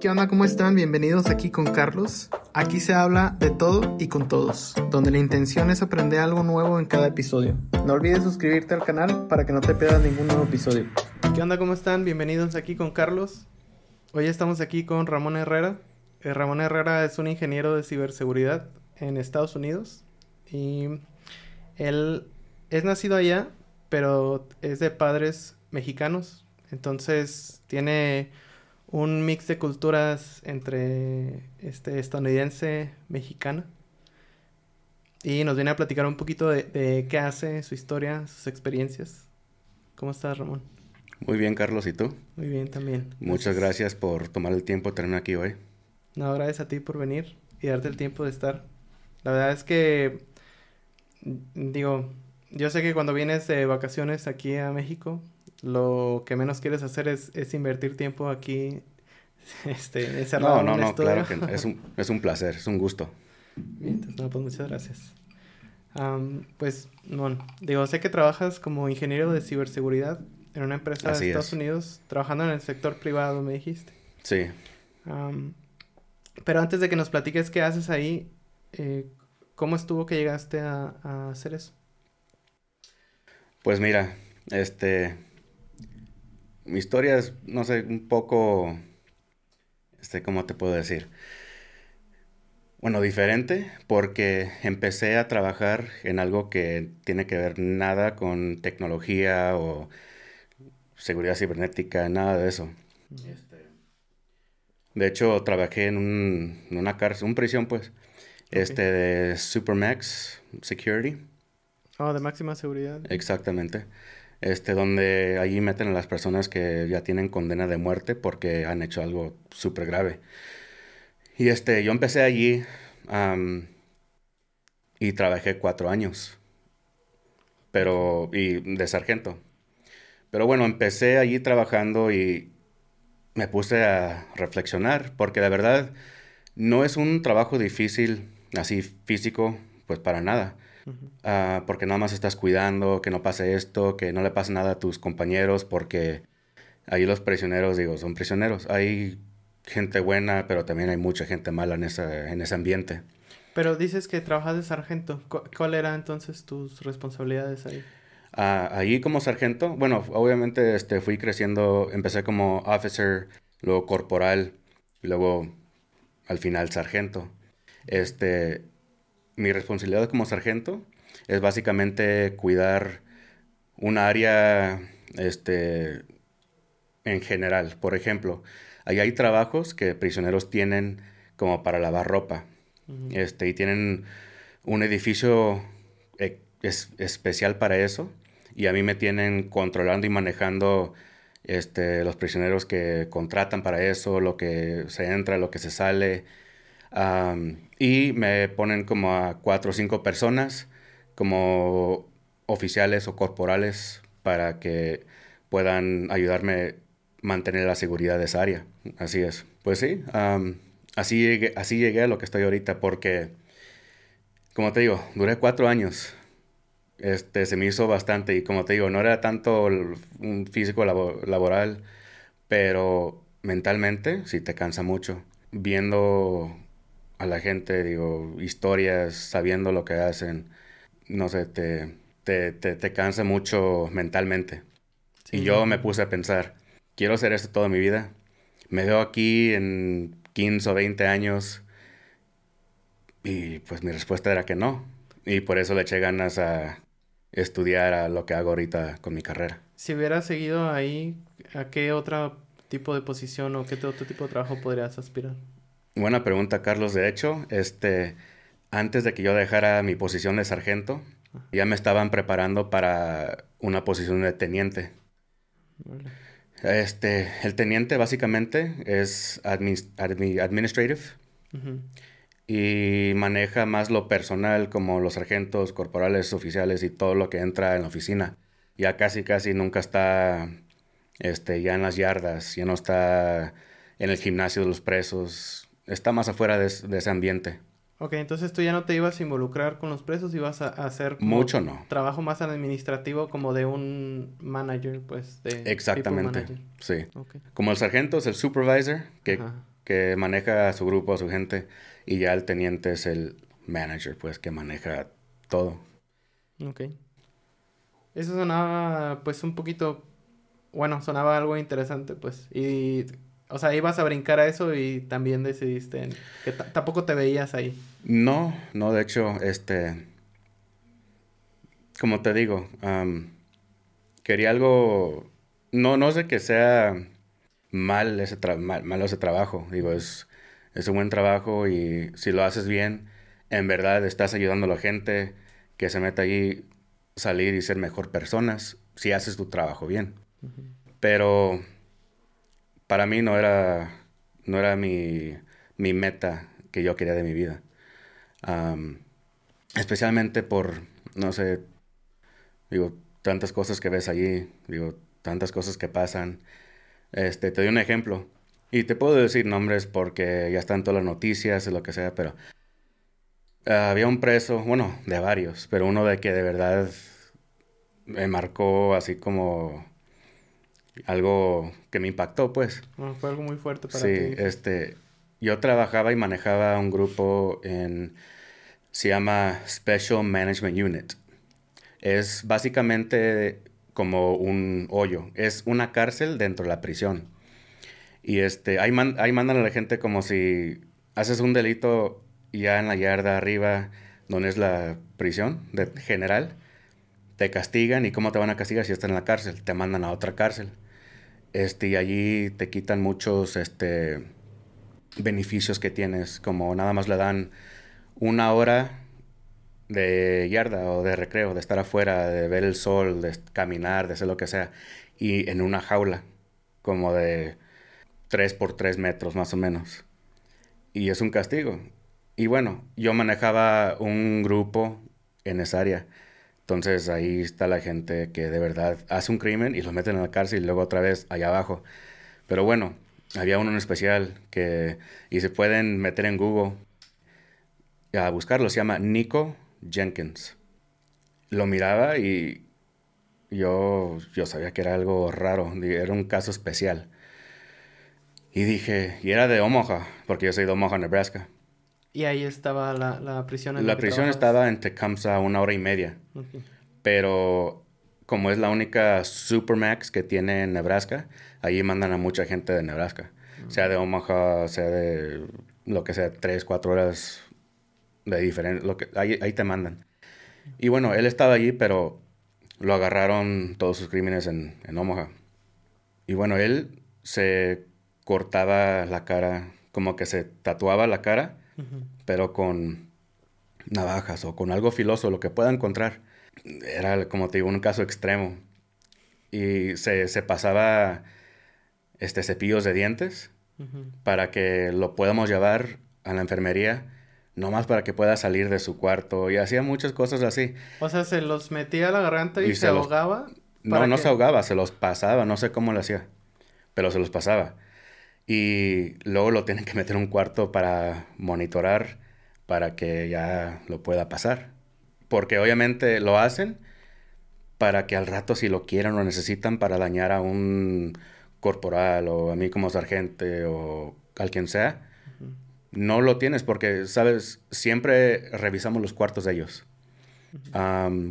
¿Qué onda? ¿Cómo están? Bienvenidos aquí con Carlos. Aquí se habla de todo y con todos, donde la intención es aprender algo nuevo en cada episodio. No olvides suscribirte al canal para que no te pierdas ningún nuevo episodio. ¿Qué onda? ¿Cómo están? Bienvenidos aquí con Carlos. Hoy estamos aquí con Ramón Herrera. Eh, Ramón Herrera es un ingeniero de ciberseguridad en Estados Unidos y él es nacido allá, pero es de padres mexicanos. Entonces tiene un mix de culturas entre este estadounidense mexicana. Y nos viene a platicar un poquito de, de, qué hace, su historia, sus experiencias. ¿Cómo estás, Ramón? Muy bien, Carlos, ¿y tú? Muy bien también. Muchas gracias, por tomar el tiempo de tenerme aquí hoy. No, gracias a ti por venir y darte el tiempo de estar. La verdad es que, digo, yo sé que cuando vienes de vacaciones aquí a México, lo que menos quieres hacer es, es invertir tiempo aquí este, encerrado No, no, no, claro que es un, es un placer, es un gusto. Bien, entonces, no, pues muchas gracias. Um, pues, bueno, digo, sé que trabajas como ingeniero de ciberseguridad en una empresa Así de Estados es. Unidos, trabajando en el sector privado, me dijiste. Sí, Um, pero antes de que nos platiques qué haces ahí, eh, ¿cómo estuvo que llegaste a, a hacer eso? pues mira, este, mi historia es, no sé, un poco, este, ¿cómo te puedo decir? Bueno, diferente, porque empecé a trabajar en algo que tiene que ver nada con tecnología o seguridad cibernética, nada de eso. Este, De hecho, trabajé en, un, en una cárcel, una prisión, pues, este, de Supermax Security. Oh, de máxima seguridad. Exactamente. Este, donde allí meten a las personas que ya tienen condena de muerte porque han hecho algo súper grave. Y este, yo empecé allí am, y trabajé cuatro años. Pero, y de sargento. Pero bueno, empecé allí trabajando y me puse a reflexionar porque la verdad no es un trabajo difícil, así físico, pues para nada. Ah, porque nada más estás cuidando que no pase esto, que no le pase nada a tus compañeros, porque ahí los prisioneros, digo, son prisioneros. Hay gente buena, pero también hay mucha gente mala en ese, en ese ambiente. Pero dices que trabajas de sargento. ¿Cu- ¿Cuál era entonces tus responsabilidades ahí? Ah, ahí como sargento, bueno, obviamente este, fui creciendo, empecé como officer, luego corporal, y luego al final sargento. Este, mi responsabilidad como sargento es básicamente cuidar un área, este, en general. Por ejemplo, ahí hay trabajos que prisioneros tienen como para lavar ropa. Este, y tienen un edificio eh, es- especial para eso. Y a mí me tienen controlando y manejando este, los prisioneros que contratan para eso, lo que se entra, lo que se sale. Am, y me ponen como a cuatro o cinco personas como oficiales o corporales para que puedan ayudarme a mantener la seguridad de esa área. Así es. Pues sí, am, así llegué, así llegué a lo que estoy ahorita porque, como te digo, duré cuatro años. Este, se me hizo bastante y como te digo, no era tanto un físico labo- laboral, pero mentalmente sí te cansa mucho. Viendo a la gente, digo, historias, sabiendo lo que hacen, no sé, te, te, te, te cansa mucho mentalmente. Sí. Y yo me puse a pensar, quiero hacer esto toda mi vida. Me veo aquí en 15 o 20 años y pues mi respuesta era que no. Y por eso le eché ganas a estudiar a lo que hago ahorita con mi carrera. Si hubieras seguido ahí, ¿a qué otro tipo de posición o qué otro tipo de trabajo podrías aspirar? Buena pregunta, Carlos. De hecho, este, antes de que yo dejara mi posición de sargento, ya me estaban preparando para una posición de teniente. Vale. Este, el teniente básicamente es admin- admi- administrative y maneja más lo personal como los sargentos, corporales, oficiales y todo lo que entra en la oficina. Ya casi casi nunca está este, ya en las yardas, ya no está en el gimnasio de los presos, está más afuera de, es- de ese ambiente. Ok, entonces tú ya no te ibas a involucrar con los presos, ibas a, a hacer Mucho no. trabajo más administrativo como de un manager, pues, de Exactamente, manager. sí. Como el sargento es el supervisor, que Ajá. que maneja a su grupo, a su gente, y ya el teniente es el manager, pues, que maneja todo. Ok. Eso sonaba, pues, un poquito, bueno, sonaba algo interesante, pues, y, o sea, ibas a brincar a eso y también decidiste que tampoco te veías ahí. No, no, de hecho, este, como te digo, quería algo, no, no sé que sea mal ese, mal, ese trabajo, digo, es, es un buen trabajo y si lo haces bien, en verdad estás ayudando a la gente que se mete allí, salir y ser mejor personas, si haces tu trabajo bien. Pero para mí no era, no era mi, mi, meta que yo quería de mi vida. especialmente por, no sé, digo, tantas cosas que ves allí, digo, tantas cosas que pasan. Este, te doy un ejemplo. Y te puedo decir nombres porque ya están todas las noticias y lo que sea, pero había un preso, bueno, de varios, pero uno de que de verdad me marcó así como algo que me impactó, pues. fue algo muy fuerte para ti. Sí, este, yo trabajaba y manejaba un grupo en, se llama Special Management Unit. Es básicamente como un hoyo, es una cárcel dentro de la prisión. Y este, ahí, ahí mandan a la gente como si haces un delito ya en la yarda arriba, donde es la prisión de general, te castigan y cómo te van a castigar si estás en la cárcel, te mandan a otra cárcel. Este, y allí te quitan muchos este, beneficios que tienes, como nada más le dan una hora de yarda o de recreo, de estar afuera, de ver el sol, de caminar, de hacer lo que sea, y en una jaula, como de 3 por 3 metros más o menos. Y es un castigo. Y bueno, yo manejaba un grupo en esa área. Entonces ahí está la gente que de verdad hace un crimen y los meten en la cárcel y luego otra vez allá abajo. Pero bueno, había uno en especial que, y se pueden meter en Google a buscarlo, se llama Nico Jenkins. Lo miraba y yo, yo sabía que era algo raro, era un caso especial. Y dije, y era de Omaha, porque yo soy de Omaha, Nebraska. Y ahí estaba la, la prisión. En la, prisión estaba en Tecumseh una hora y media. Pero como es la única Supermax que tiene en Nebraska, ahí mandan a mucha gente de Nebraska. Sea de Omaha, sea de lo que sea, tres, cuatro horas de diferente. Lo que, ahí, ahí te mandan. Y bueno, él estaba allí, pero lo agarraron todos sus crímenes en, en Omaha. Y bueno, él se cortaba la cara, como que se tatuaba la cara, pero con navajas o con algo filoso, lo que pueda encontrar. Era, como te digo, un caso extremo. Y se, se pasaba este, cepillos de dientes para que lo podamos llevar a la enfermería, nomás para que pueda salir de su cuarto. Y hacía muchas cosas así. O sea, se los metía a la garganta y, se, ahogaba. No, no se ahogaba, se los pasaba, no sé cómo lo hacía, pero se los pasaba y luego lo tienen que meter en un cuarto para monitorar para que ya lo pueda pasar. Porque obviamente lo hacen para que al rato si lo quieran o necesitan para dañar a un corporal o a mí como sargente o a quien sea, no lo tienes porque, sabes, siempre revisamos los cuartos de ellos.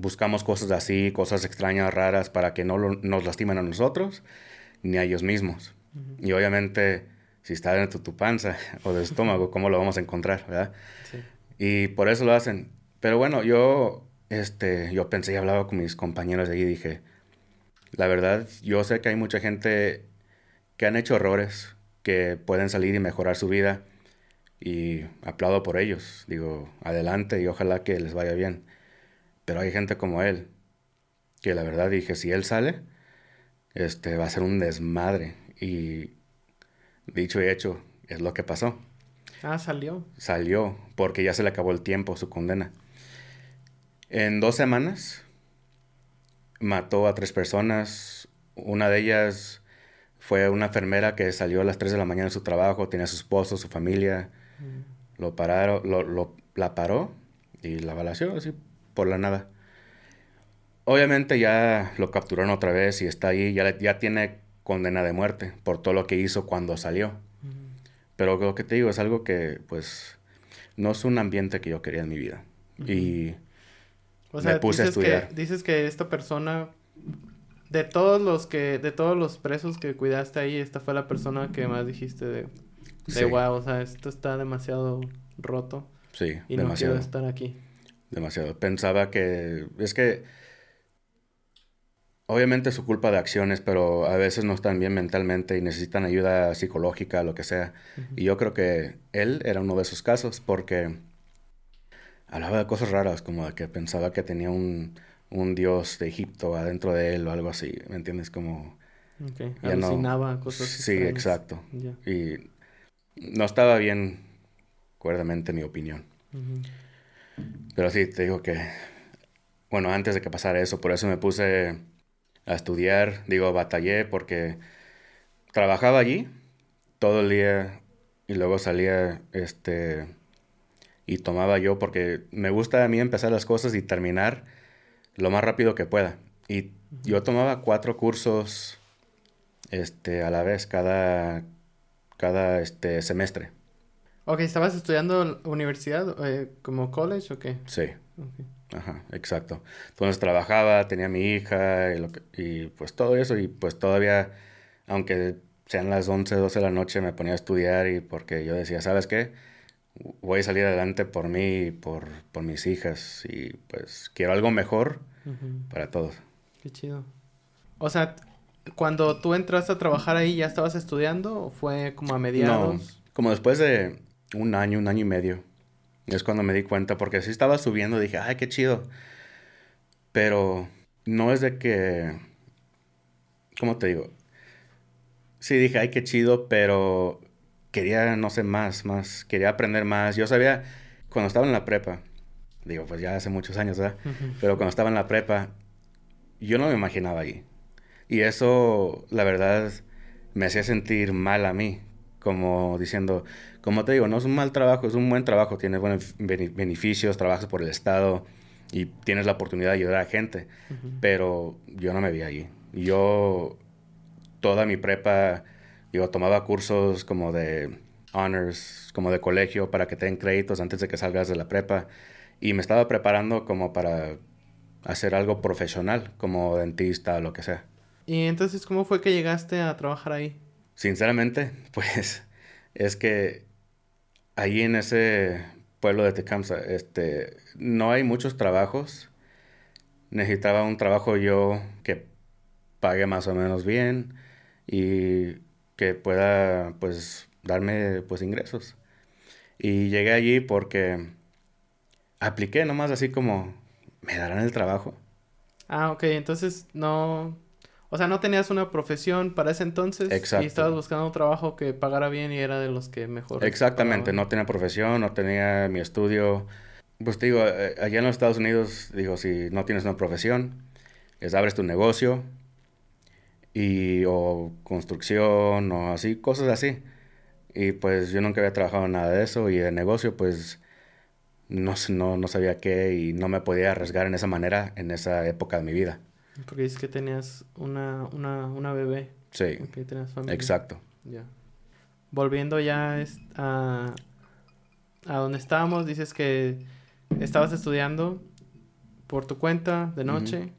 buscamos cosas así, cosas extrañas, raras, para que no nos lastimen a nosotros ni a ellos mismos. Y obviamente, si está dentro de tu panza o del estómago, ¿cómo lo vamos a encontrar, verdad? Y por eso lo hacen. Pero bueno, yo, este, yo pensé y hablaba con mis compañeros de ahí y dije, la verdad, yo sé que hay mucha gente que han hecho errores, que pueden salir y mejorar su vida. Y aplaudo por ellos. Digo, adelante y ojalá que les vaya bien. Pero hay gente como él, que la verdad dije, si él sale, este, va a ser un desmadre. Y dicho y hecho, es lo que pasó. Ah, salió. Salió, porque ya se le acabó el tiempo, su condena. En dos semanas mató a tres personas. Una de ellas fue una enfermera que salió a las 3 de la mañana de su trabajo, tenía a su esposo, su familia. Mm. Lo pararon, lo, la paró y la balació así por la nada. Obviamente ya lo capturaron otra vez y está ahí, ya, ya tiene condena de muerte por todo lo que hizo cuando salió. Pero lo que te digo es algo que, pues, no es un ambiente que yo quería en mi vida. Y o sea, me puse a estudiar. Que, dices que esta persona, de todos los que, de todos los presos que cuidaste ahí, esta fue la persona que más dijiste de, de wow, o sea, esto está demasiado roto. Sí, y no quiero estar aquí. Demasiado. Pensaba que, es que Obviamente es su culpa de acciones, pero a veces no están bien mentalmente y necesitan ayuda psicológica, lo que sea. Y yo creo que él era uno de esos casos porque hablaba de cosas raras, como de que pensaba que tenía un, un dios de Egipto adentro de él o algo así, ¿me entiendes? Como... Okay. Alucinaba cosas Sí, exacto. Y no estaba bien, cuerdamente, mi opinión. Pero sí, te digo que... Bueno, antes de que pasara eso, por eso me puse a estudiar. Digo, batallé porque trabajaba allí todo el día y luego salía este y tomaba yo porque me gusta a mí empezar las cosas y terminar lo más rápido que pueda. Y yo tomaba cuatro cursos este a la vez cada cada este semestre. Ok, ¿estabas estudiando universidad eh, como college o qué? Sí. Ajá, exacto. Entonces trabajaba, tenía mi hija y, lo y pues todo eso y pues todavía, aunque sean las 11, 12 de la noche, me ponía a estudiar y porque yo decía, ¿sabes qué? Voy a salir adelante por mí y por, por mis hijas y pues quiero algo mejor para todos. Qué chido. O sea, cuando tú entraste a trabajar ahí, ¿ya estabas estudiando o fue como a mediados? No, como después de un año, un año y medio. Es cuando me di cuenta, porque sí estaba subiendo, dije, ay, qué chido. Pero no es de que, ¿cómo te digo? Sí, dije, ay, qué chido, pero quería, no sé, más, más, quería aprender más. Yo sabía, cuando estaba en la prepa, digo, pues ya hace muchos años, ¿verdad? Pero cuando estaba en la prepa, yo no me imaginaba ahí. Y eso, la verdad, me hacía sentir mal a mí, como diciendo, como te digo, no es un mal trabajo, es un buen trabajo, tienes buenos beneficios, trabajas por el Estado y tienes la oportunidad de ayudar a gente, pero yo no me vi allí. Yo, toda mi prepa, yo tomaba cursos como de honors, como de colegio, para que te den créditos antes de que salgas de la prepa, y me estaba preparando como para hacer algo profesional, como dentista o lo que sea. ¿Y entonces cómo fue que llegaste a trabajar ahí? Sinceramente, pues es que Allí en ese pueblo de Tecamsa, este, no hay muchos trabajos. Necesitaba un trabajo yo que pague más o menos bien y que pueda, pues, darme, pues, ingresos. Y llegué allí porque apliqué nomás así como, ¿me darán el trabajo? Ah, ok, entonces no, o sea, no tenías una profesión para ese entonces. Exacto. Y estabas buscando un trabajo que pagara bien y era de los que mejor. Exactamente, no tenía profesión, no tenía mi estudio. Pues te digo, eh, allá en los Estados Unidos, digo, si no tienes una profesión, es abres tu negocio y o construcción o así, cosas así. Y pues yo nunca había trabajado en nada de eso y de negocio pues no, no, no sabía qué y no me podía arriesgar en esa manera en esa época de mi vida. Porque dices que tenías una, una, una bebé. Sí. Exacto. Ya. Volviendo ya a, a donde estábamos, dices que estabas estudiando por tu cuenta de noche.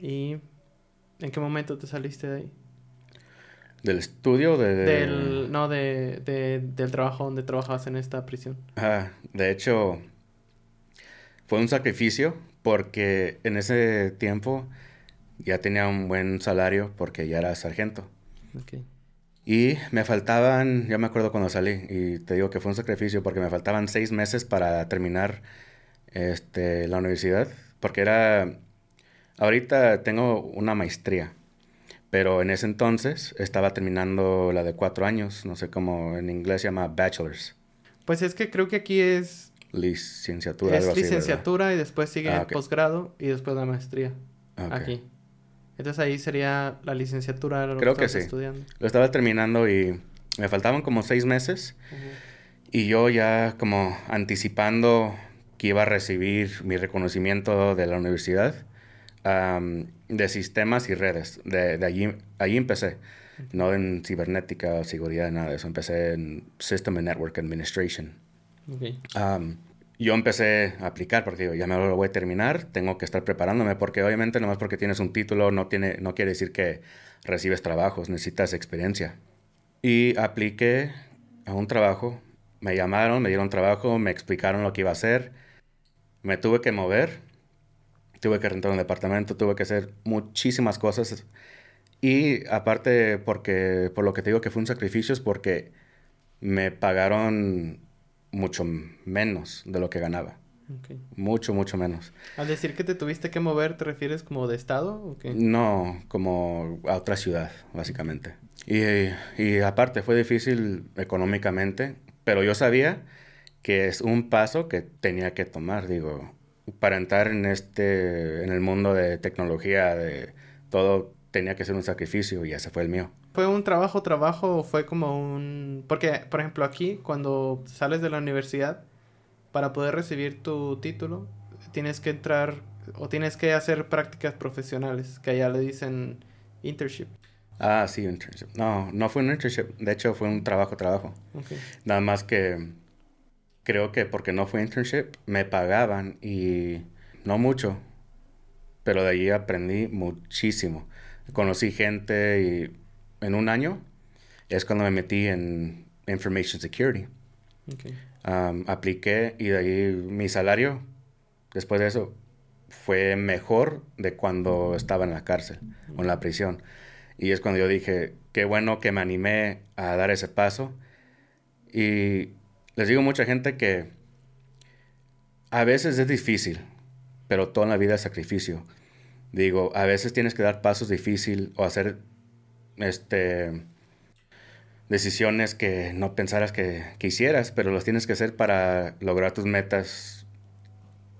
¿Y en qué momento te saliste de ahí? ¿Del estudio de, Del, no, de, de, del trabajo donde trabajabas en esta prisión. Ah, de hecho, fue un sacrificio porque en ese tiempo ya tenía un buen salario porque ya era sargento. Y me faltaban, ya me acuerdo cuando salí, y te digo que fue un sacrificio porque me faltaban seis meses para terminar este, la universidad, porque era, ahorita tengo una maestría, pero en ese entonces estaba terminando la de cuatro años, no sé cómo en inglés se llama bachelor's. Pues es que creo que aquí es licenciatura. Es licenciatura y después sigue ah, posgrado y después la maestría. Aquí. Entonces ahí sería la licenciatura. Lo Creo que, sí. Estudiando. Lo estaba terminando y me faltaban como seis meses. Y yo ya como anticipando que iba a recibir mi reconocimiento de la universidad de sistemas y redes. De, de allí, allí empecé. no en cibernética o seguridad, nada de eso. Empecé en System and Network Administration. Okay. Um, yo empecé a aplicar porque digo, ya me lo voy a terminar, tengo que estar preparándome porque obviamente nomás porque tienes un título no, tiene, no quiere decir que recibes trabajos, necesitas experiencia. Y apliqué a un trabajo, me llamaron, me dieron trabajo, me explicaron lo que iba a hacer, me tuve que mover, tuve que rentar un departamento, tuve que hacer muchísimas cosas. Y aparte, porque, por lo que te digo que fue un sacrificio, es porque me pagaron mucho menos de lo que ganaba. Okay. Mucho, mucho menos. Al decir que te tuviste que mover, ¿te refieres como de estado o qué? No, como a otra ciudad, básicamente. Y, y aparte fue difícil económicamente, pero yo sabía que es un paso que tenía que tomar, digo, para entrar en este, en el mundo de tecnología, de todo, tenía que ser un sacrificio y ese fue el mío. ¿Fue un trabajo, trabajo o fue como un...? Porque, por ejemplo, aquí, cuando sales de la universidad, para poder recibir tu título, tienes que entrar o tienes que hacer prácticas profesionales, que allá le dicen internship. Ah, sí, internship. No, no fue un internship. De hecho, fue un trabajo, trabajo. Okay. Nada más que creo que porque no fue internship, me pagaban y no mucho. Pero de allí aprendí muchísimo. Conocí gente y en un año es cuando me metí en Information Security. Okay. Um, apliqué y de ahí mi salario, después de eso, fue mejor de cuando estaba en la cárcel o en la prisión. Y es cuando yo dije, qué bueno que me animé a dar ese paso. Y les digo a mucha gente que a veces es difícil, pero toda la vida es sacrificio. Digo, a veces tienes que dar pasos difíciles o hacer este decisiones que no pensaras que quisieras, pero los tienes que hacer para lograr tus metas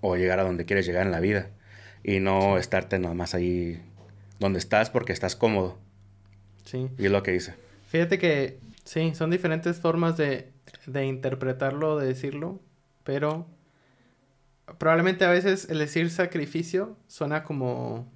o llegar a donde quieres llegar en la vida y no estarte nada más ahí donde estás porque estás cómodo. Sí. Y es lo que hice. Fíjate que sí, son diferentes formas de, de interpretarlo, de decirlo, pero probablemente a veces el decir sacrificio suena como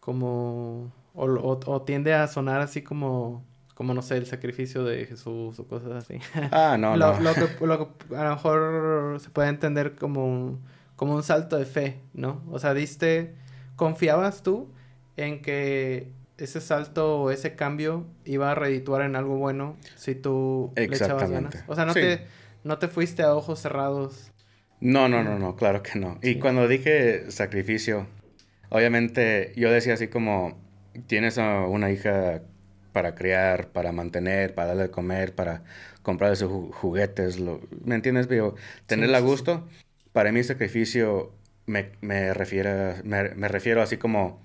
como o, o, o tiende a sonar así como como no sé, el sacrificio de Jesús o cosas así. Ah, no, lo, no. Lo que, lo que a lo mejor se puede entender como un, como un salto de fe, ¿no? O sea, diste, confiabas tú en que ese salto o ese cambio iba a redituar en algo bueno si tú le echabas ganas. O sea, no, Sí. te, no te fuiste a ojos cerrados. No, no, no, no, claro que no. Y Sí. cuando dije sacrificio, obviamente yo decía así como, tienes a una hija para criar, para mantener, para darle de comer, para comprarle sus ju- juguetes, lo- ¿me entiendes? Pero tenerla a gusto, para mí sacrificio me, me, refiere, me, me refiero así como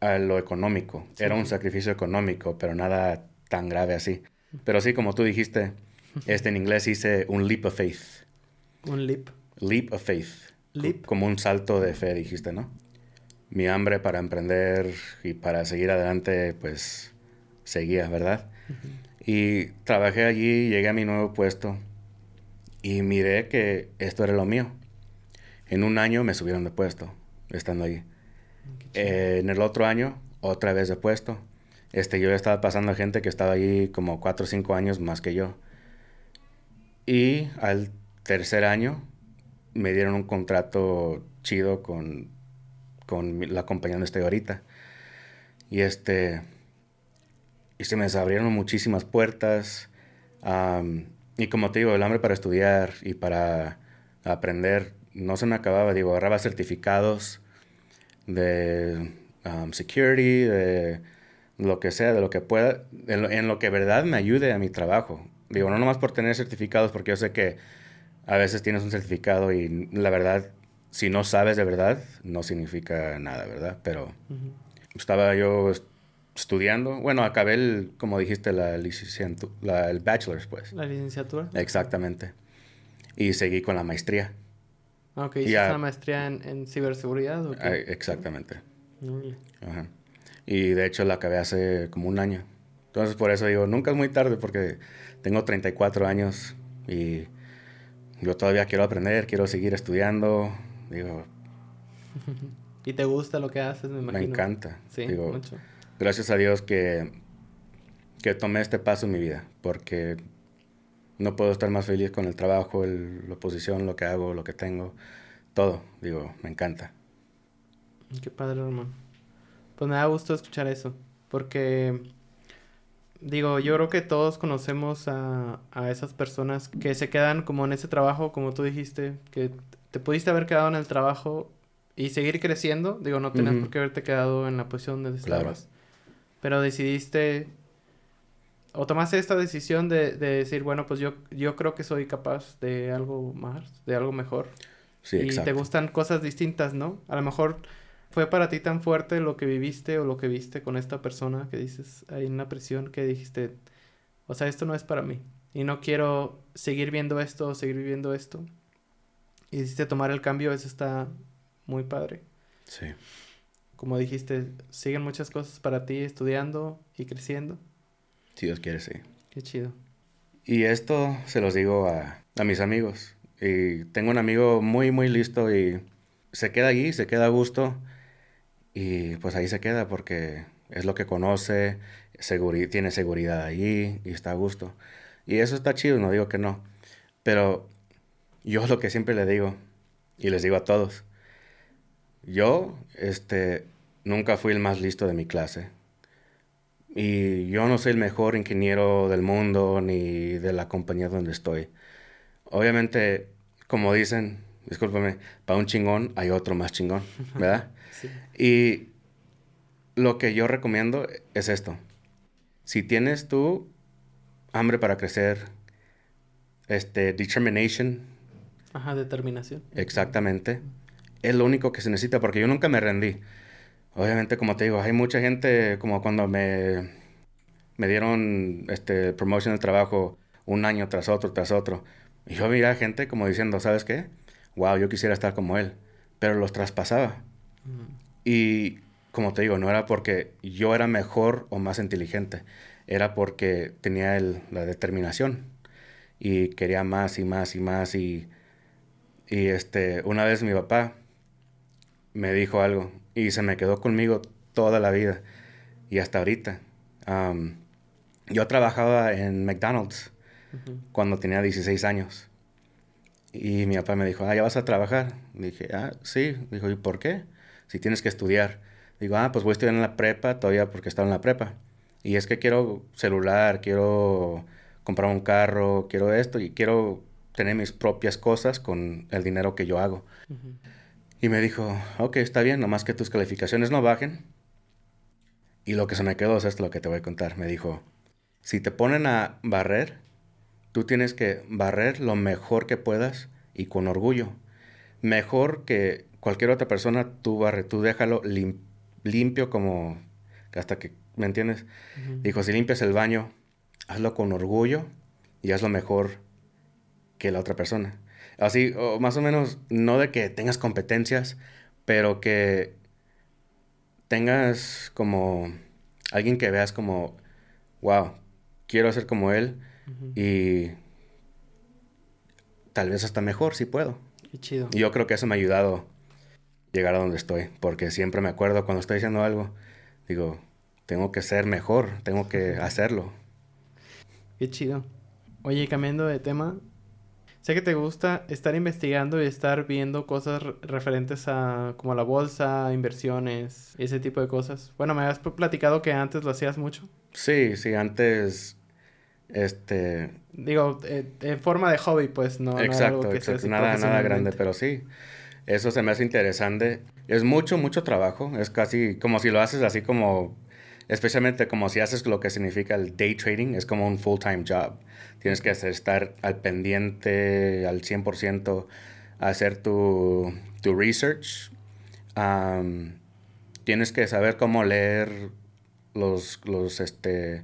a lo económico. Sí. Era un sacrificio económico, pero nada tan grave así. Pero sí, como tú dijiste, este en inglés hice un leap of faith. Un leap. Leap of faith. Leap. Como un salto de fe, dijiste, ¿no? Mi hambre para emprender y para seguir adelante, pues seguía, ¿verdad? Y trabajé allí, llegué a mi nuevo puesto y miré que esto era lo mío. En un año me subieron de puesto, estando allí. Eh, en el otro año, otra vez de puesto. Este, yo estaba pasando a gente que estaba allí como 4 o 5 años más que yo. Y al tercer año me dieron un contrato chido con, con la compañía donde estoy ahorita. Y este. Y se me abrieron muchísimas puertas. am, y como te digo, el hambre para estudiar y para aprender no se me acababa. Digo, agarraba certificados de um, security, de lo que sea, de lo que pueda, en lo, en lo que verdad me ayude a mi trabajo. Digo, no nomás por tener certificados, porque yo sé que a veces tienes un certificado y la verdad, si no sabes de verdad, no significa nada, ¿verdad? Pero estaba yo est- estudiando, bueno, acabé, el, como dijiste, la licenciatura, la, el bachelor's, pues. La licenciatura. Exactamente. Y seguí con la maestría. Ah, ok. ¿Hiciste una maestría en, en ciberseguridad o qué? Exactamente. Ajá. Y de hecho la acabé hace como un año. Entonces por eso digo, nunca es muy tarde porque tengo 34 años y yo todavía quiero aprender, quiero seguir estudiando. Digo, ¿Y te gusta lo que haces, me imagino? me encanta. Sí, Digo, mucho. gracias a Dios que que tomé este paso en mi vida, porque no puedo estar más feliz con el trabajo, la posición, lo que hago, lo que tengo, todo. Digo, me encanta. Qué padre, hermano. Pues me da gusto escuchar eso, porque digo, yo creo que todos conocemos a, a esas personas que se quedan como en ese trabajo, como tú dijiste, que te pudiste haber quedado en el trabajo y seguir creciendo. Digo, no tenías por qué haberte quedado en la posición donde estabas. Pero decidiste o tomaste esta decisión de, de, decir, bueno, pues yo, yo creo que soy capaz de algo más, de algo mejor. Sí, y te gustan cosas distintas, ¿no? A lo mejor fue para ti tan fuerte lo que viviste o lo que viste con esta persona que dices, hay una presión que dijiste, o sea, esto no es para mí. Y no quiero seguir viendo esto o seguir viviendo esto. Y decidiste tomar el cambio, eso está muy padre. Sí. Como dijiste, siguen muchas cosas para ti estudiando y creciendo. Si Dios quiere, sí. Qué chido. Y esto se los digo a, a mis amigos. Y tengo un amigo muy, muy listo y se queda allí, se queda a gusto. Y pues ahí se queda porque es lo que conoce, tiene seguridad allí y está a gusto. Y eso está chido, no digo que no. Pero yo lo que siempre le digo, y les digo a todos, yo este, nunca fui el más listo de mi clase. Y yo no soy el mejor ingeniero del mundo ni de la compañía donde estoy. Obviamente, como dicen, discúlpame, para un chingón hay otro más chingón, ¿verdad? sí. Y lo que yo recomiendo es esto. Si tienes tú hambre para crecer, este, determination. Ajá, determinación. Exactamente. Es lo único que se necesita porque yo nunca me rendí obviamente, como te digo, hay mucha gente, como cuando me, me dieron este promotion del trabajo un año tras otro, tras otro. Y yo veía gente como diciendo, ¿sabes qué? Wow, yo quisiera estar como él. Pero los traspasaba. Y como te digo, no era porque yo era mejor o más inteligente. Era porque tenía el, la determinación. Y quería más y más y más. Y, y este, una vez mi papá me dijo algo y se me quedó conmigo toda la vida y hasta ahorita. yo trabajaba en McDonald's cuando tenía 16 años y mi papá me dijo, ah, ¿ya vas a trabajar? dije, ah, sí. Dijo, ¿y por qué? Si tienes que estudiar. Digo, ah, pues voy a estudiar en la prepa todavía porque estaba en la prepa. Y es que quiero celular, quiero comprar un carro, quiero esto y quiero tener mis propias cosas con el dinero que yo hago. Y me dijo, ok, está bien, nomás que tus calificaciones no bajen. Y lo que se me quedó es esto lo que te voy a contar. Me dijo, si te ponen a barrer, tú tienes que barrer lo mejor que puedas y con orgullo. Mejor que cualquier otra persona, tú barre, tú déjalo limpio como hasta que, ¿me entiendes? Dijo, si limpias el baño, hazlo con orgullo y hazlo mejor que la otra persona. Así, o más o menos, no de que tengas competencias, pero que tengas como alguien que veas como, wow, quiero ser como él y tal vez hasta mejor si puedo. Qué chido. Y yo creo que eso me ha ayudado a llegar a donde estoy, porque siempre me acuerdo cuando estoy haciendo algo, digo, tengo que ser mejor, tengo que hacerlo. Qué chido. Oye, cambiando de tema, Sé que te gusta estar investigando y estar viendo cosas referentes a como la bolsa, inversiones, ese tipo de cosas. Bueno, me has platicado que antes lo hacías mucho. Sí, sí, antes este digo eh, en forma de hobby, pues no Exacto, exacto. nada nada grande, pero sí. Eso se me hace interesante. Es mucho mucho trabajo, es casi como si lo haces así como especialmente como si haces lo que significa el day trading, es como un full-time job. Tienes que estar al pendiente al 100%, hacer tu, tu research. tienes que saber cómo leer los, los este,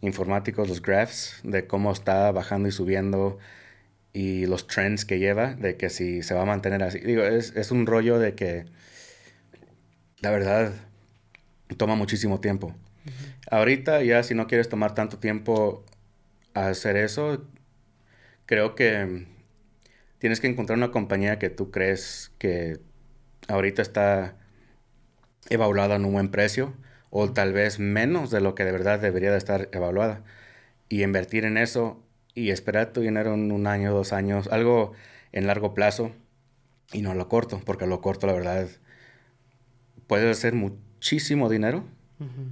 informáticos, los graphs, de cómo está bajando y subiendo y los trends que lleva, de que si se va a mantener así. Digo, es, es un rollo de que, la verdad, toma muchísimo tiempo. Ahorita ya si no quieres tomar tanto tiempo a hacer eso, creo que tienes que encontrar una compañía que tú crees que ahorita está evaluada en un buen precio o tal vez menos de lo que de verdad debería de estar evaluada. Y invertir en eso y esperar tu dinero en un año, dos años, algo en largo plazo y no lo corto, porque lo corto la verdad puede ser muchísimo dinero,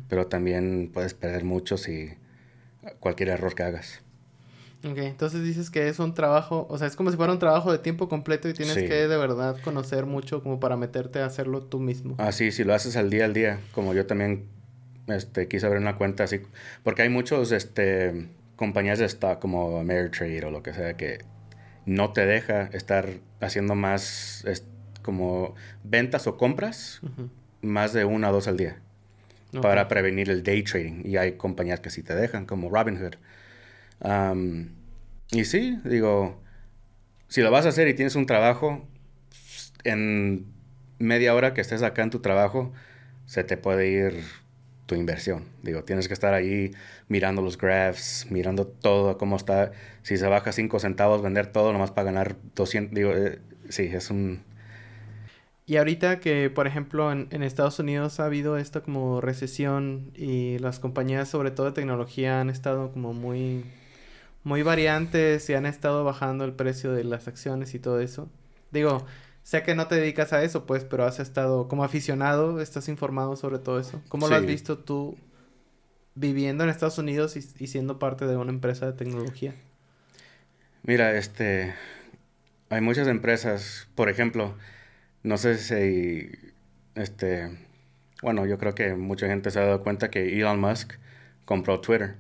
pero también puedes perder mucho si cualquier error que hagas. Ok, entonces dices que es un trabajo, o sea, es como si fuera un trabajo de tiempo completo y tienes que de verdad conocer mucho como para meterte a hacerlo tú mismo. Ah, sí, si lo haces al día al día, como yo también este, quise abrir una cuenta así, porque hay muchos este, compañías de stock como Ameritrade o lo que sea que no te deja estar haciendo más como ventas o compras más de una o dos al día para prevenir el day trading. Y hay compañías que sí te dejan, como Robinhood. y sí, digo, si lo vas a hacer y tienes un trabajo, en media hora que estés acá en tu trabajo, se te puede ir tu inversión. Digo, tienes que estar ahí mirando los graphs, mirando todo, cómo está. Si se baja 5 centavos, vender todo nomás para ganar 200. Digo, eh, sí, es un, y ahorita que, por ejemplo, en, en, Estados Unidos ha habido esta como recesión y las compañías, sobre todo de tecnología, han estado como muy, muy variantes y han estado bajando el precio de las acciones y todo eso. Digo, sé que no te dedicas a eso, pues, pero has estado como aficionado, estás informado sobre todo eso. ¿Cómo lo has visto tú viviendo en Estados Unidos y, y siendo parte de una empresa de tecnología? Mira, este, hay muchas empresas, por ejemplo, no sé si, este, bueno, yo creo que mucha gente se ha dado cuenta que Elon Musk compró Twitter.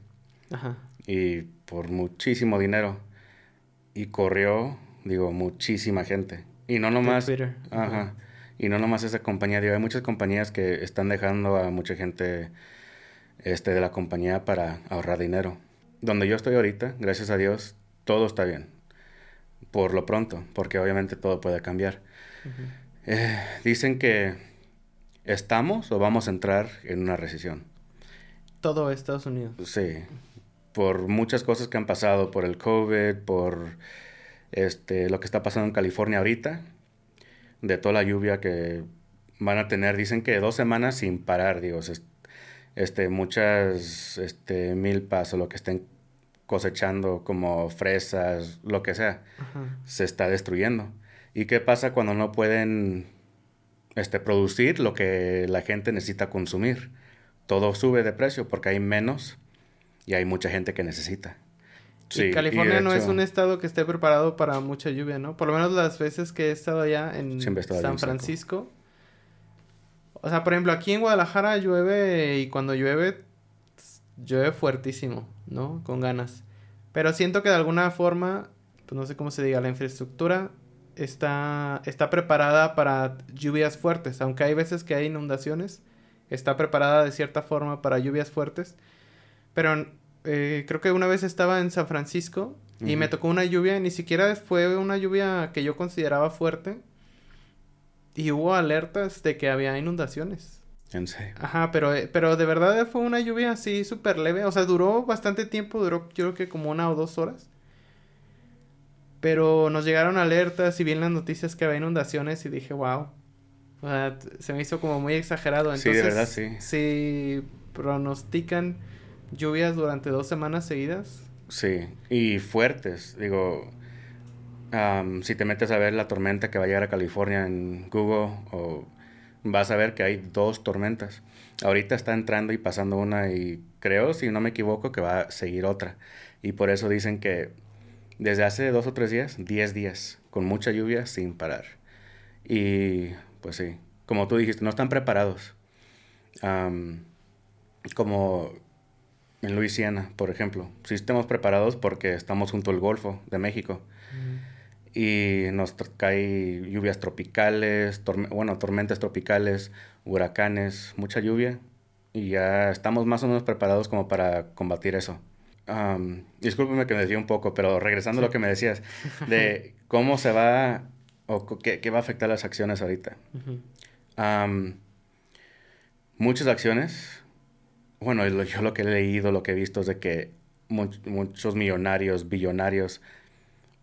Ajá. Y por muchísimo dinero. Y corrió, digo, muchísima gente. Y no nomás... Twitter. Ajá. Y no nomás esa compañía, digo, hay muchas compañías que están dejando a mucha gente este, de la compañía para ahorrar dinero. Donde yo estoy ahorita, gracias a Dios, todo está bien. Por lo pronto, porque obviamente todo puede cambiar. Eh, dicen que estamos o vamos a entrar en una recesión. Todo Estados Unidos. Sí, por muchas cosas que han pasado, por el COVID, por este, lo que está pasando en California ahorita, de toda la lluvia que van a tener, dicen que dos semanas sin parar, digo, este, muchas este, milpas o lo que estén cosechando como fresas, lo que sea, se está destruyendo. ¿Y qué pasa cuando no pueden este, producir lo que la gente necesita consumir? Todo sube de precio porque hay menos y hay mucha gente que necesita. Sí, California no es un estado que esté preparado para mucha lluvia, ¿no? Por lo menos las veces que he estado allá en San Francisco. O sea, por ejemplo, aquí en Guadalajara llueve y cuando llueve, llueve fuertísimo, ¿no? Con ganas. Pero siento que de alguna forma, pues no sé cómo se diga, la infraestructura está, está preparada para lluvias fuertes, aunque hay veces que hay inundaciones, está preparada de cierta forma para lluvias fuertes. Pero eh, creo que una vez estaba en San Francisco y me tocó una lluvia, ni siquiera fue una lluvia que yo consideraba fuerte. Y hubo alertas de que había inundaciones. En serio. Ajá, pero, eh, pero de verdad fue una lluvia así súper leve. O sea, duró bastante tiempo, duró yo creo que como una o dos horas. Pero nos llegaron alertas y vi en las noticias que había inundaciones y dije, wow. O sea, se me hizo como muy exagerado. Entonces, sí, de verdad, sí. Si pronostican lluvias durante dos semanas seguidas. Sí, y fuertes. Digo, si te metes a ver la tormenta que va a llegar a California en Google, o vas a ver que hay dos tormentas. Ahorita está entrando y pasando una y creo, si no me equivoco, que va a seguir otra. Y por eso dicen que desde hace dos o tres días, diez días, con mucha lluvia sin parar. Y pues sí, como tú dijiste, no están preparados. como en Luisiana, por ejemplo. Sí estamos preparados porque estamos junto al Golfo de México. Y nos cae lluvias tropicales, bueno, tormentas tropicales, huracanes, mucha lluvia. Y ya estamos más o menos preparados como para combatir eso. Um, discúlpeme que me decía un poco, pero regresando a lo que me decías, de cómo se va o qué, va a afectar las acciones ahorita. muchas acciones, bueno, yo lo que he leído, lo que he visto es de que muchos millonarios, billonarios,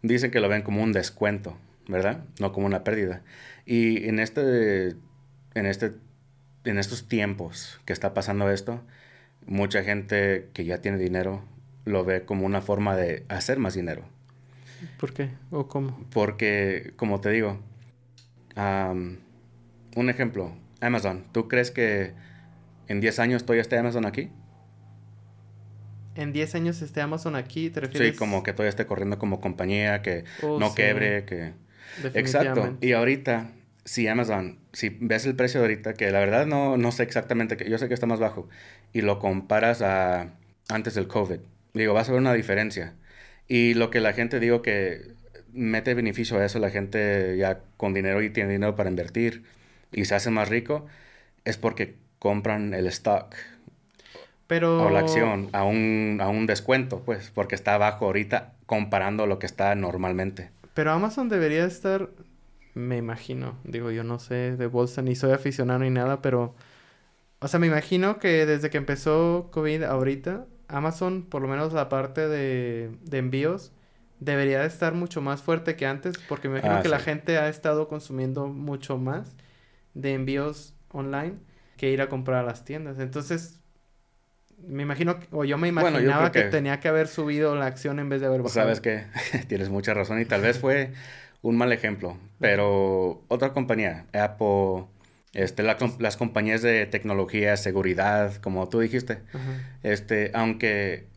dicen que lo ven como un descuento, ¿verdad? No como una pérdida. Y en este, en este en estos tiempos que está pasando esto, mucha gente que ya tiene dinero lo ve como una forma de hacer más dinero. ¿Por qué? ¿O cómo? Porque, como te digo, un ejemplo, Amazon. ¿Tú crees que en 10 años todavía esté Amazon aquí? En 10 años esté Amazon aquí, ¿te refieres? Sí, como que todavía esté corriendo como compañía, que oh, no quebre, que... Exacto. Y ahorita, si Amazon, si ves el precio de ahorita, que la verdad no, no sé exactamente, que yo sé que está más bajo, y lo comparas a antes del COVID, digo, vas a ver una diferencia. Y lo que la gente digo que mete beneficio a eso, la gente ya con dinero y tiene dinero para invertir y se hace más rico, es porque compran el stock. Pero... O la acción a un, a un descuento, pues, porque está bajo ahorita comparando lo que está normalmente. Pero Amazon debería estar, me imagino, digo, yo no sé de bolsa ni soy aficionado ni nada, pero, o sea, me imagino que desde que empezó COVID ahorita, Amazon, por lo menos la parte de, de envíos, debería estar mucho más fuerte que antes, porque me imagino ah, que la gente ha estado consumiendo mucho más de envíos online que ir a comprar a las tiendas. Entonces, me imagino, o yo me imaginaba que, tenía que haber subido la acción en vez de haber bajado. Sabes que tienes mucha razón y tal vez fue un mal ejemplo, pero otra compañía, Apple, este, las compañías de tecnología, seguridad, como tú dijiste, este, aunque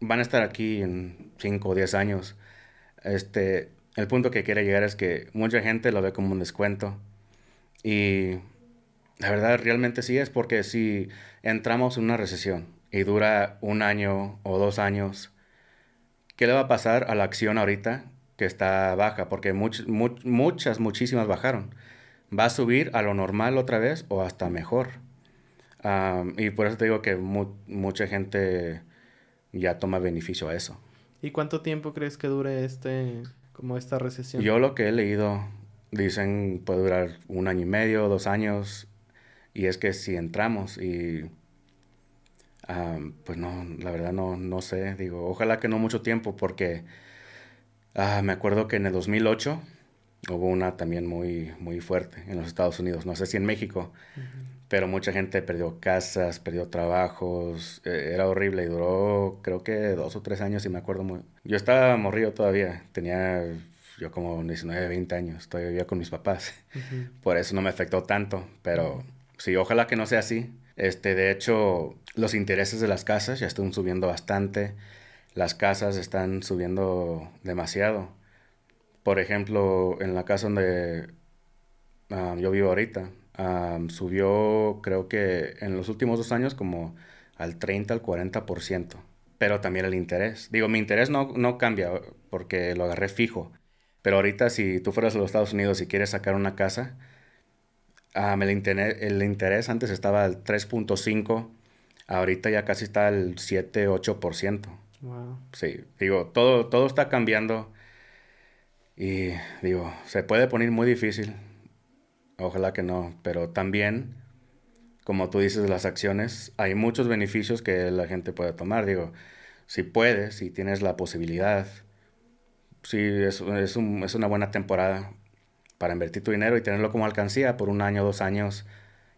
van a estar aquí en 5 o 10 años, este, el punto que quiere llegar es que mucha gente lo ve como un descuento. Y la verdad realmente sí es porque si entramos en una recesión y dura un año o dos años, ¿qué le va a pasar a la acción ahorita que está baja? Porque muchas, muchísimas bajaron. ¿Va a subir a lo normal otra vez o hasta mejor? y por eso te digo que mucha gente ya toma beneficio a eso. ¿Y cuánto tiempo crees que dure este, como esta recesión? Yo lo que he leído, dicen puede durar un año y medio, dos años, y es que si entramos y, pues no, la verdad no, no sé, digo, ojalá que no mucho tiempo, porque ah, me acuerdo que en el 2008 hubo una también muy, muy fuerte en los Estados Unidos, no sé si en México, pero mucha gente perdió casas, perdió trabajos, eh, era horrible y duró creo que dos o tres años y me acuerdo muy... Yo estaba morrido todavía, tenía yo como 19, 20 años, todavía vivía con mis papás, por eso no me afectó tanto, pero sí, ojalá que no sea así. Este, de hecho, los intereses de las casas ya están subiendo bastante, las casas están subiendo demasiado. Por ejemplo, en la casa donde ah, yo vivo ahorita, subió creo que en los últimos dos años como al 30 al 40%, pero también el interés. Digo, mi interés no, no cambia porque lo agarré fijo, pero ahorita si tú fueras a los Estados Unidos y quieres sacar una casa, el, interés, el interés antes estaba al 3.5, ahorita ya casi está al 7, 8%. Wow. Sí, digo, todo, todo está cambiando y digo, se puede poner muy difícil. Ojalá que no, pero también, como tú dices, las acciones, hay muchos beneficios que la gente puede tomar. Digo, si puedes, si tienes la posibilidad, sí, es, es, un, es una buena temporada para invertir tu dinero y tenerlo como alcancía por un año, dos años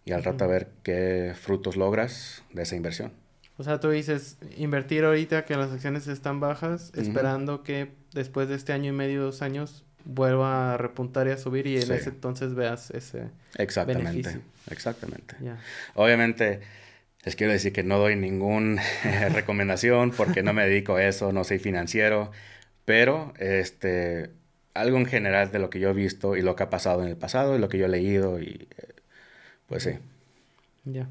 y al rato a ver qué frutos logras de esa inversión. O sea, tú dices, invertir ahorita que las acciones están bajas, esperando que después de este año y medio, dos años, vuelva a repuntar y a subir y en ese entonces veas ese exactamente exactamente. Obviamente les quiero decir que no doy ninguna recomendación porque no me dedico a eso no soy financiero pero este algo en general de lo que yo he visto y lo que ha pasado en el pasado y lo que yo he leído y eh, pues sí. Ya.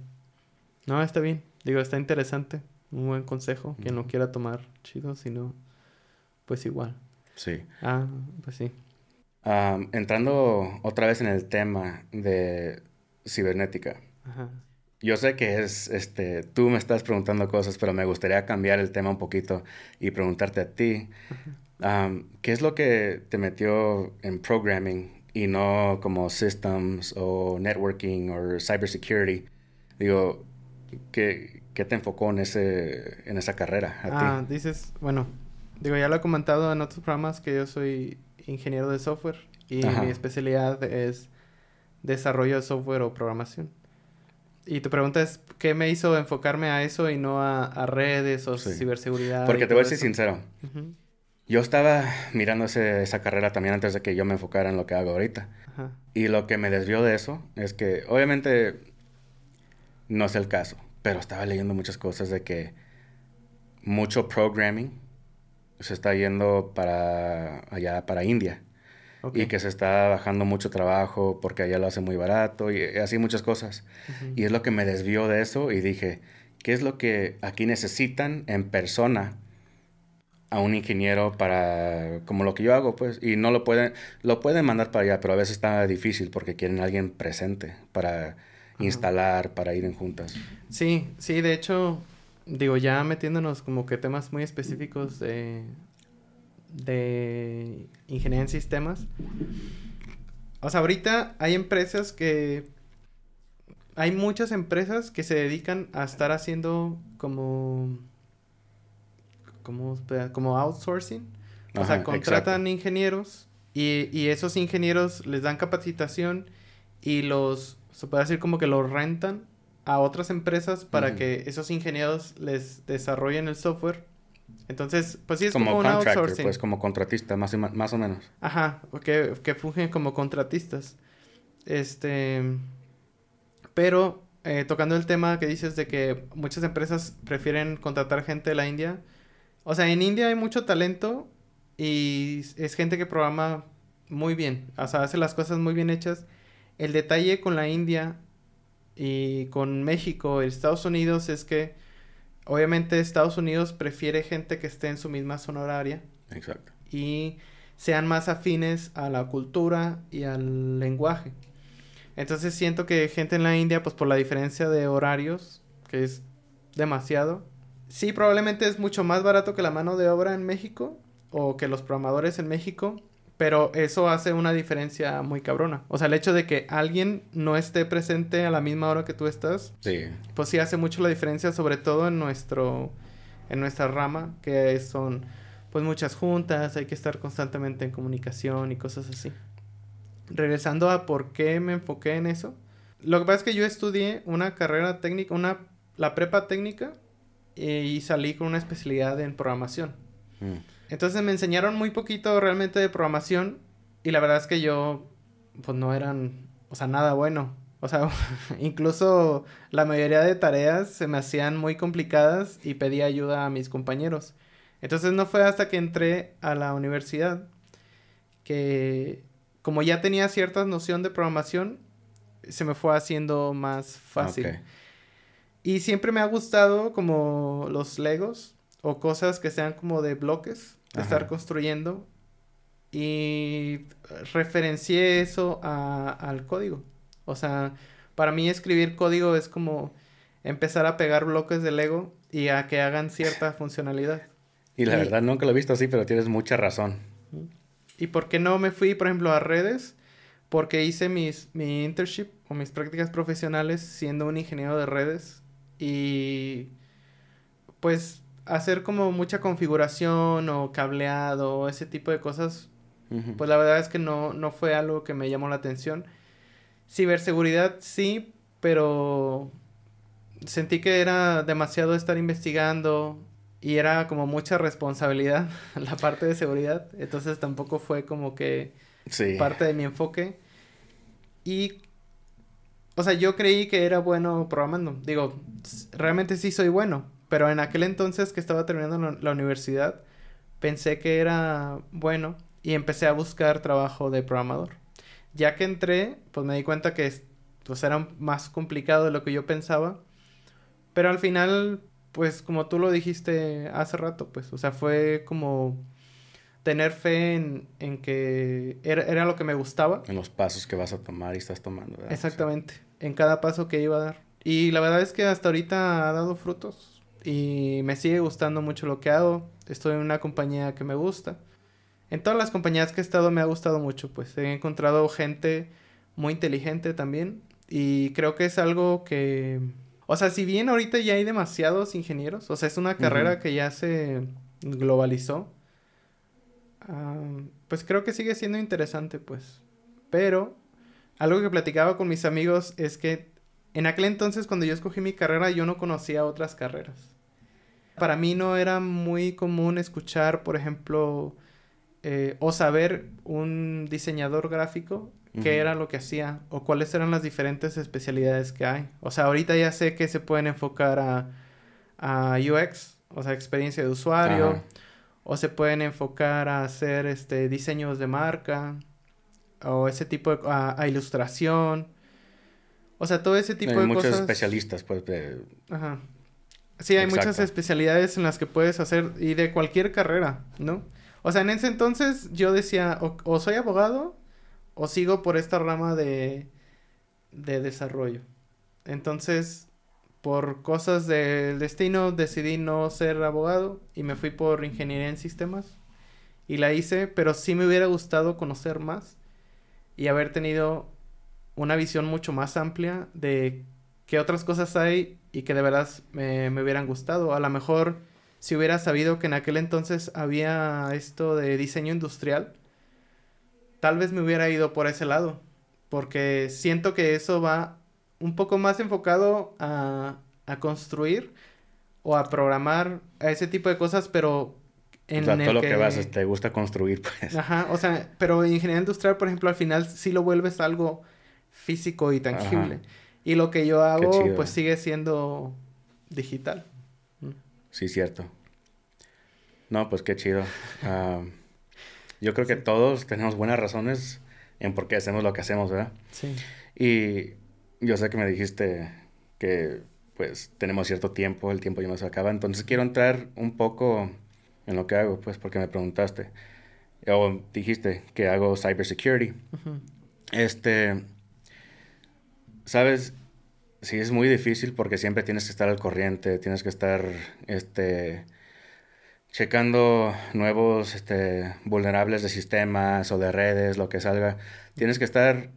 No está bien digo está interesante un buen consejo quien no quiera tomar chido sino pues igual Sí. Ah, pues sí. entrando otra vez en el tema de cibernética. Ajá. Yo sé que es, este, tú me estás preguntando cosas, pero me gustaría cambiar el tema un poquito y preguntarte a ti, ¿qué es lo que te metió en programming y no como systems o networking o cybersecurity? Digo, ¿qué, ¿qué, te enfocó en, ese, en esa carrera a ah, dices, bueno, Digo, ya lo he comentado en otros programas que yo soy ingeniero de software y mi especialidad es desarrollo de software o programación. Y tu pregunta es, ¿qué me hizo enfocarme a eso y no a, redes o ciberseguridad? Porque te voy a ser sincero. Yo estaba mirando esa carrera también antes de que yo me enfocara en lo que hago ahorita. Y lo que me desvió de eso es que, obviamente, no es el caso, pero estaba leyendo muchas cosas de que mucho programming se está yendo para allá, para India. Y que se está bajando mucho trabajo porque allá lo hace muy barato y así muchas cosas. Y es lo que me desvió de eso y dije, ¿qué es lo que aquí necesitan en persona a un ingeniero para como lo que yo hago pues y no lo pueden lo pueden mandar para allá pero a veces está difícil porque quieren a alguien presente para instalar para ir en juntas sí sí de hecho digo ya metiéndonos como que temas muy específicos de de ingeniería en sistemas. O sea, ahorita hay empresas que... Hay muchas empresas que se dedican a estar haciendo como... Como, como outsourcing. o sea, contratan ingenieros y, y, esos ingenieros les dan capacitación y los, se puede decir como que los rentan a otras empresas para que esos ingenieros les desarrollen el software entonces, pues sí es como, como un pues como contratista, más, más o menos. Ajá, que, que fungen como contratistas. Este, pero eh, tocando el tema que dices de que muchas empresas prefieren contratar gente de la India. O sea, en India hay mucho talento y es gente que programa muy bien. O sea, hace las cosas muy bien hechas. El detalle con la India y con México, Estados Unidos, es que Obviamente Estados Unidos prefiere gente que esté en su misma zona horaria. Exacto. Y sean más afines a la cultura y al lenguaje. Entonces siento que gente en la India, pues por la diferencia de horarios, que es demasiado, sí, probablemente es mucho más barato que la mano de obra en México o que los programadores en México, pero eso hace una diferencia muy cabrona. O sea, el hecho de que alguien no esté presente a la misma hora que tú estás, sí. pues sí hace mucho la diferencia, sobre todo en nuestro, en nuestra rama, que son pues muchas juntas, hay que estar constantemente en comunicación y cosas así. Regresando a por qué me enfoqué en eso. Lo que pasa es que yo estudié una carrera técnica, una, la prepa técnica, y salí con una especialidad en programación. Mm. Entonces me enseñaron muy poquito realmente de programación y la verdad es que yo pues no eran, o sea, nada bueno. O sea, incluso la mayoría de tareas se me hacían muy complicadas y pedía ayuda a mis compañeros. Entonces no fue hasta que entré a la universidad que como ya tenía cierta noción de programación, se me fue haciendo más fácil. Y siempre me ha gustado como los Legos o cosas que sean como de bloques estar construyendo y referencié eso al código. O sea, para mí escribir código es como empezar a pegar bloques de Lego y a que hagan cierta funcionalidad. Y la verdad nunca lo he visto así, pero tienes mucha razón. ¿Y por qué no me fui, por ejemplo, a redes? Porque hice mis, mi internship o mis prácticas profesionales siendo un ingeniero de redes y pues hacer como mucha configuración o cableado o ese tipo de cosas, pues la verdad es que no, no fue algo que me llamó la atención. Ciberseguridad sí, pero sentí que era demasiado estar investigando y era como mucha responsabilidad la parte de seguridad, entonces tampoco fue como que parte de mi enfoque. Y, o sea, yo creí que era bueno programando. Digo, realmente sí soy bueno, pero en aquel entonces que estaba terminando la universidad, pensé que era bueno y empecé a buscar trabajo de programador. Ya que entré, pues me di cuenta que pues, era más complicado de lo que yo pensaba. Pero al final, pues como tú lo dijiste hace rato, pues, o sea, fue como tener fe en, en que era, era, lo que me gustaba. En los pasos que vas a tomar y estás tomando. Exactamente, en cada paso que iba a dar. Y la verdad es que hasta ahorita ha dado frutos y me sigue gustando mucho lo que hago. Estoy en una compañía que me gusta. En todas las compañías que he estado me ha gustado mucho, pues he encontrado gente muy inteligente también y creo que es algo que, o sea, si bien ahorita ya hay demasiados ingenieros, o sea, es una carrera que ya se globalizó, pues creo que sigue siendo interesante, pues. Pero algo que platicaba con mis amigos es que en aquel entonces cuando yo escogí mi carrera yo no conocía otras carreras. Para mí no era muy común escuchar, por ejemplo, eh, o saber un diseñador gráfico qué era lo que hacía o cuáles eran las diferentes especialidades que hay. O sea, ahorita ya sé que se pueden enfocar a, a UX, o sea, experiencia de usuario, o se pueden enfocar a hacer este diseños de marca o ese tipo de a, ilustración. O sea, todo ese tipo hay de muchos cosas. especialistas, pues. De... Ajá. Sí, hay muchas especialidades en las que puedes hacer y de cualquier carrera, ¿no? O sea, en ese entonces yo decía, o, o soy abogado o sigo por esta rama de, de desarrollo. Entonces, por cosas del destino, decidí no ser abogado y me fui por ingeniería en sistemas. Y la hice, pero sí me hubiera gustado conocer más y haber tenido una visión mucho más amplia de qué otras cosas hay y que de verdad me, me hubieran gustado. A lo mejor si hubiera sabido que en aquel entonces había esto de diseño industrial, tal vez me hubiera ido por ese lado. Porque siento que eso va un poco más enfocado a, a construir o a programar a ese tipo de cosas, pero en o sea, todo lo que... vas, te gusta construir, pues. Ajá, o sea, pero ingeniería industrial, por ejemplo, al final sí lo vuelves algo físico y tangible. Ajá. Y lo que yo hago, pues sigue siendo digital. Sí, cierto. No, pues qué chido. Yo creo que todos tenemos buenas razones en por qué hacemos lo que hacemos, ¿verdad? Sí. Y yo sé que me dijiste que pues tenemos cierto tiempo, el tiempo ya no se acaba, entonces quiero entrar un poco en lo que hago, pues porque me preguntaste. O dijiste que hago cybersecurity. Ujú. Este, sabes, sí es muy difícil porque siempre tienes que estar al corriente, tienes que estar, este, checando nuevos, este, vulnerables de sistemas o de redes, lo que salga. Tienes que estar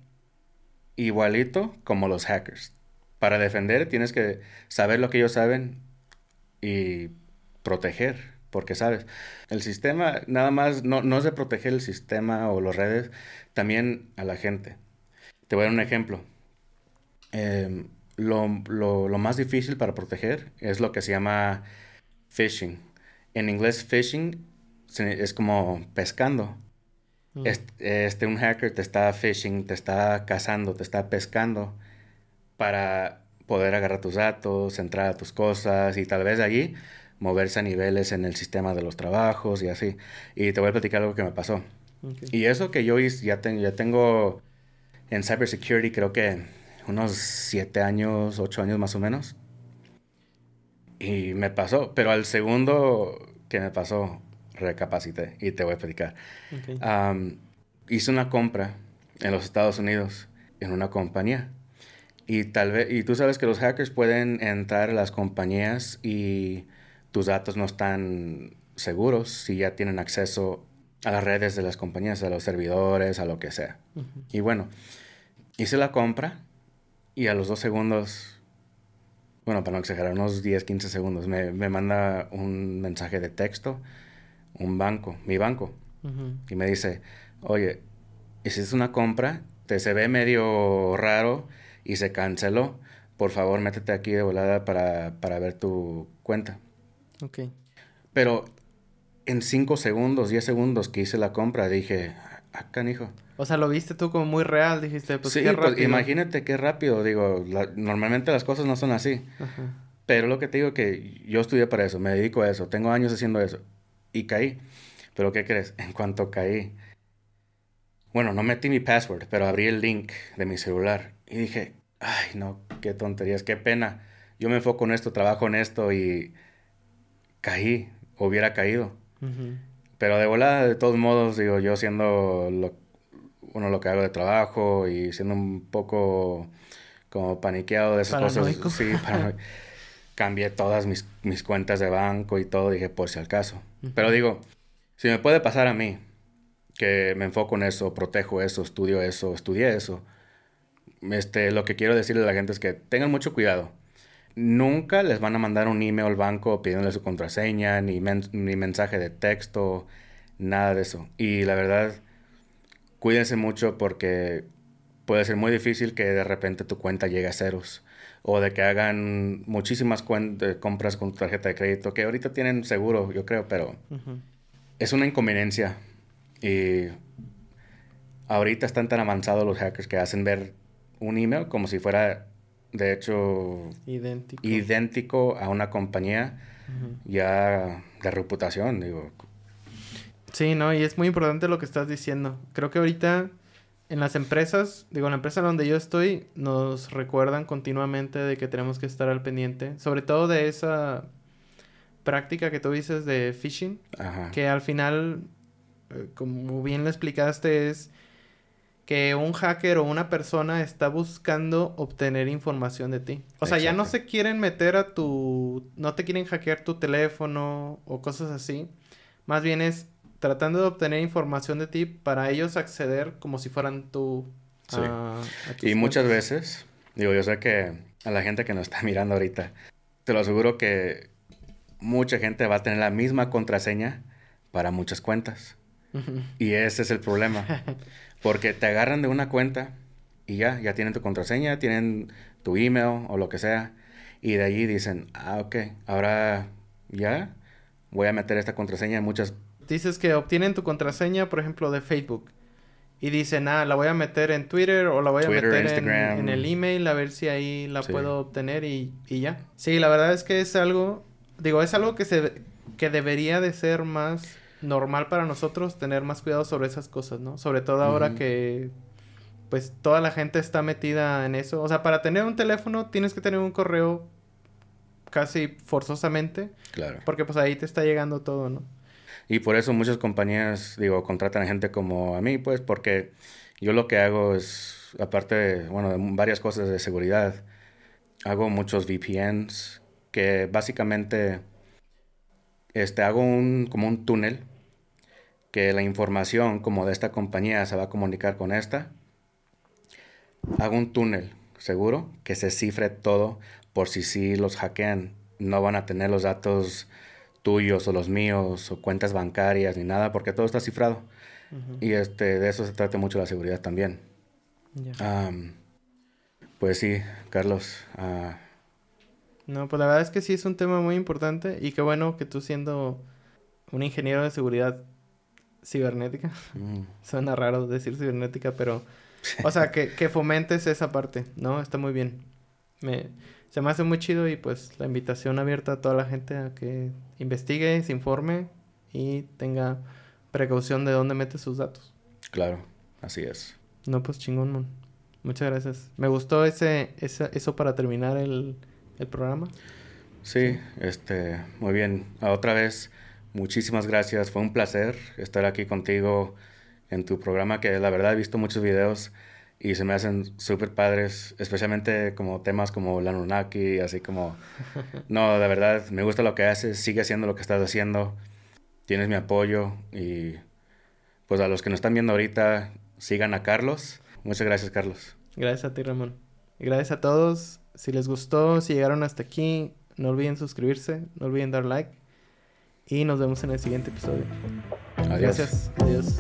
igualito como los hackers. Para defender tienes que saber lo que ellos saben y proteger, porque sabes, el sistema nada más no, no es de proteger el sistema o las redes, también a la gente. Te voy a dar un ejemplo. Eh, lo, lo, lo más difícil para proteger es lo que se llama phishing. En inglés, phishing es como pescando. Mm. Este, este, un hacker te está phishing, te está cazando, te está pescando para poder agarrar tus datos, entrar a tus cosas y tal vez allí moverse a niveles en el sistema de los trabajos y así. Y te voy a platicar algo que me pasó. Ok. Y eso que yo hice, ya, ya tengo en cybersecurity creo que unos siete años, ocho años más o menos. Y me pasó, pero al segundo que me pasó, recapacité y te voy a platicar. Ok. Am, hice una compra en los Estados Unidos en una compañía. Y tal vez, y tú sabes que los hackers pueden entrar a las compañías y tus datos no están seguros si ya tienen acceso a las redes de las compañías, a los servidores, a lo que sea. Ujú. Y bueno, hice la compra y a los dos segundos, bueno, para no exagerar, unos 10, 15 segundos, me, me manda un mensaje de texto, un banco, mi banco, y me dice, oye, hiciste una compra, te se ve medio raro y se canceló. Por favor, métete aquí de volada para, para ver tu cuenta. Ok. Pero en 5 segundos, 10 segundos que hice la compra, dije, ah, canijo. O sea, lo viste tú como muy real, dijiste, pues sí, qué pues rápido. imagínate qué rápido. Digo, la- normalmente las cosas no son así. Ajá. Pero lo que te digo que yo estudié para eso, me dedico a eso, tengo años haciendo eso. Y caí. Pero ¿qué crees? En cuanto caí, bueno, no metí mi password, pero abrí el link de mi celular y dije, ay, no, qué tonterías, qué pena. Yo me enfoco en esto, trabajo en esto y caí, hubiera caído. Ujú. Pero de volada, de todos modos, digo, yo siendo lo, uno lo que hago de trabajo y siendo un poco como paniqueado de esas Paranoico. cosas. Sí, paranoico. Cambié todas mis, mis cuentas de banco y todo, dije, por si al caso. Pero digo, si me puede pasar a mí, que me enfoco en eso, protejo eso, estudio eso, estudié eso, este, lo que quiero decirle a la gente es que tengan mucho cuidado. Nunca les van a mandar un email al banco pidiéndole su contraseña, ni, men- ni mensaje de texto, nada de eso. Y la verdad, cuídense mucho porque puede ser muy difícil que de repente tu cuenta llegue a ceros o de que hagan muchísimas compras con tu tarjeta de crédito, que ahorita tienen seguro, yo creo, pero es una inconveniencia. Y ahorita están tan avanzados los hackers que hacen ver un email como si fuera, de hecho, idéntico, idéntico a una compañía ya de reputación, digo. Sí, no, y es muy importante lo que estás diciendo. Creo que ahorita en las empresas, digo, en la empresa donde yo estoy, nos recuerdan continuamente de que tenemos que estar al pendiente, sobre todo de esa práctica que tú dices de phishing, que al final, eh, como bien le explicaste, es que un hacker o una persona está buscando obtener información de ti. O sea, ya no se quieren meter a tu... no te quieren hackear tu teléfono o cosas así. Más bien es tratando de obtener información de ti para ellos acceder como si fueran tú. Sí. y muchas veces, digo, yo sé que a la gente que nos está mirando ahorita, te lo aseguro que mucha gente va a tener la misma contraseña para muchas cuentas. Y ese es el problema. Porque te agarran de una cuenta y ya, ya tienen tu contraseña, tienen tu email o lo que sea. Y de allí dicen, ah, ok, ahora ya voy a meter esta contraseña en muchas... Dices que obtienen tu contraseña, por ejemplo, de Facebook. Y dicen, ah, la voy a meter en Twitter o la voy a meter en, el email a ver si ahí la puedo obtener y, y, ya. Sí, la verdad es que es algo, digo, es algo que, se, que debería de ser más normal para nosotros tener más cuidado sobre esas cosas, ¿no? Sobre todo ahora que pues toda la gente está metida en eso. O sea, para tener un teléfono tienes que tener un correo casi forzosamente. Claro. Porque pues ahí te está llegando todo, ¿no? Y por eso muchas compañías, digo, contratan gente como a mí, pues, porque yo lo que hago es, aparte, de, bueno, de varias cosas de seguridad, hago muchos VPNs que básicamente, este, hago un, como un túnel que la información como de esta compañía se va a comunicar con esta, hago un túnel seguro que se cifre todo por si sí los hackean. No van a tener los datos tuyos o los míos o cuentas bancarias ni nada porque todo está cifrado. Y este, de eso se trata mucho la seguridad también. pues sí, Carlos. Ah. no, pues la verdad es que sí es un tema muy importante y qué bueno que tú siendo un ingeniero de seguridad cibernética. Mm. Suena raro decir cibernética, pero... O sea, que, que, fomentes esa parte, ¿no? Está muy bien. Me, se me hace muy chido y pues la invitación abierta a toda la gente a que investigue, se informe y tenga precaución de dónde mete sus datos. Claro, así es. No, pues chingón, man. Muchas gracias. Me gustó ese, ese eso para terminar el, el programa. Sí, este, muy bien. Otra vez, Muchísimas gracias, fue un placer estar aquí contigo en tu programa que la verdad he visto muchos videos y se me hacen súper padres, especialmente como temas como la Nunaki, así como... No, de verdad, me gusta lo que haces, sigue haciendo lo que estás haciendo, tienes mi apoyo y pues a los que nos están viendo ahorita, sigan a Carlos. Muchas gracias, Carlos. Gracias a ti, Ramón. gracias a todos. Si les gustó, si llegaron hasta aquí, no olviden suscribirse, no olviden dar like y nos vemos en el siguiente episodio. Adiós. Gracias. Adiós.